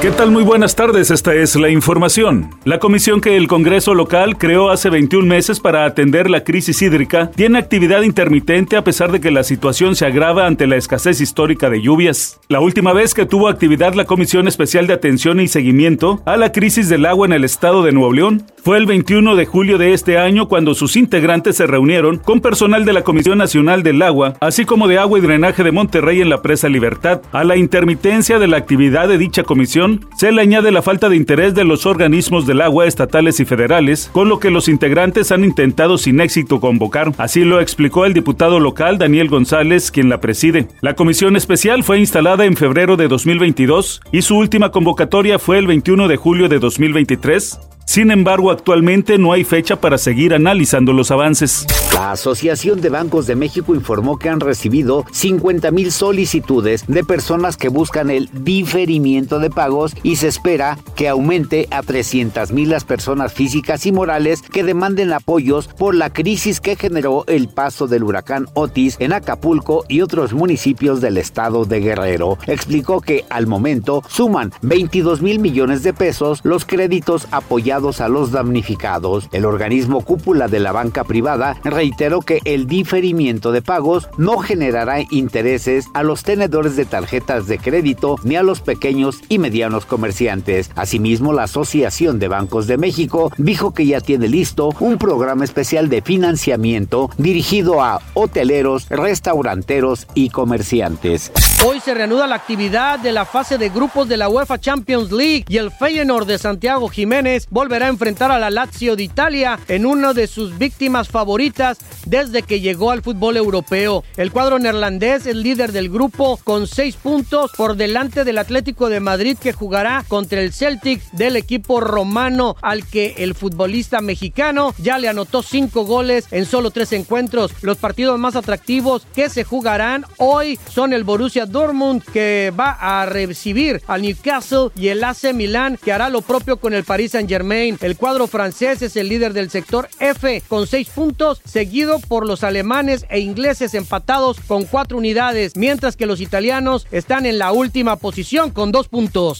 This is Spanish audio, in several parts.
¿Qué tal? Muy buenas tardes, esta es la información. La comisión que el Congreso local creó hace 21 meses para atender la crisis hídrica tiene actividad intermitente a pesar de que la situación se agrava ante la escasez histórica de lluvias. La última vez que tuvo actividad la Comisión Especial de Atención y Seguimiento a la crisis del agua en el estado de Nuevo León fue el 21 de julio de este año cuando sus integrantes se reunieron con personal de la Comisión Nacional del Agua, así como de Agua y Drenaje de Monterrey en la presa Libertad. A la intermitencia de la actividad de dicha comisión se le añade la falta de interés de los organismos del agua estatales y federales, con lo que los integrantes han intentado sin éxito convocar. Así lo explicó el diputado local Daniel González, quien la preside. La comisión especial fue instalada en febrero de 2022 y su última convocatoria fue el 21 de julio de 2023 sin embargo, actualmente no hay fecha para seguir analizando los avances. La Asociación de Bancos de México informó que han recibido 50 mil solicitudes de personas que buscan el diferimiento de pagos y se espera que aumente a 300 mil las personas físicas y morales que demanden apoyos por la crisis que generó el paso del huracán Otis en Acapulco y otros municipios del estado de Guerrero. Explicó que al momento suman 22 mil millones de pesos los créditos apoyados a los damnificados. El organismo cúpula de la banca privada reiteró que el diferimiento de pagos no generará intereses a los tenedores de tarjetas de crédito ni a los pequeños y medianos comerciantes. Asimismo, la Asociación de Bancos de México dijo que ya tiene listo un programa especial de financiamiento dirigido a hoteleros, restauranteros y comerciantes. Hoy se reanuda la actividad de la fase de grupos de la UEFA Champions League y el Feyenoord de Santiago Jiménez volverá a enfrentar a la Lazio de Italia en una de sus víctimas favoritas desde que llegó al fútbol europeo. El cuadro neerlandés es líder del grupo con seis puntos por delante del Atlético de Madrid que jugará contra el Celtic del equipo romano al que el futbolista mexicano ya le anotó cinco goles en solo tres encuentros. Los partidos más atractivos que se jugarán hoy son el Borussia Dortmund que va a recibir al Newcastle y el AC Milán que hará lo propio con el Paris Saint Germain. El cuadro francés es el líder del sector F con seis puntos, seguido por los alemanes e ingleses empatados con cuatro unidades, mientras que los italianos están en la última posición con dos puntos.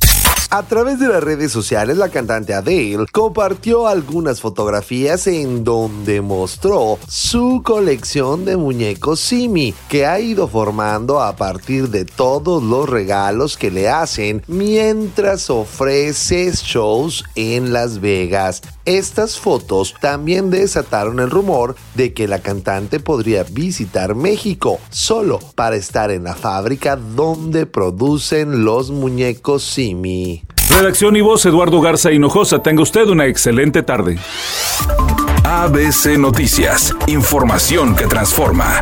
A través de las redes sociales, la cantante Adele compartió algunas fotografías en donde mostró su colección de muñecos Simi, que ha ido formando a partir de todos los regalos que le hacen mientras ofrece shows en Las Vegas. Estas fotos también desataron el rumor de que la cantante podría visitar México solo para estar en la fábrica donde producen los muñecos Simi. Redacción y voz Eduardo Garza Hinojosa. Tenga usted una excelente tarde. ABC Noticias. Información que transforma.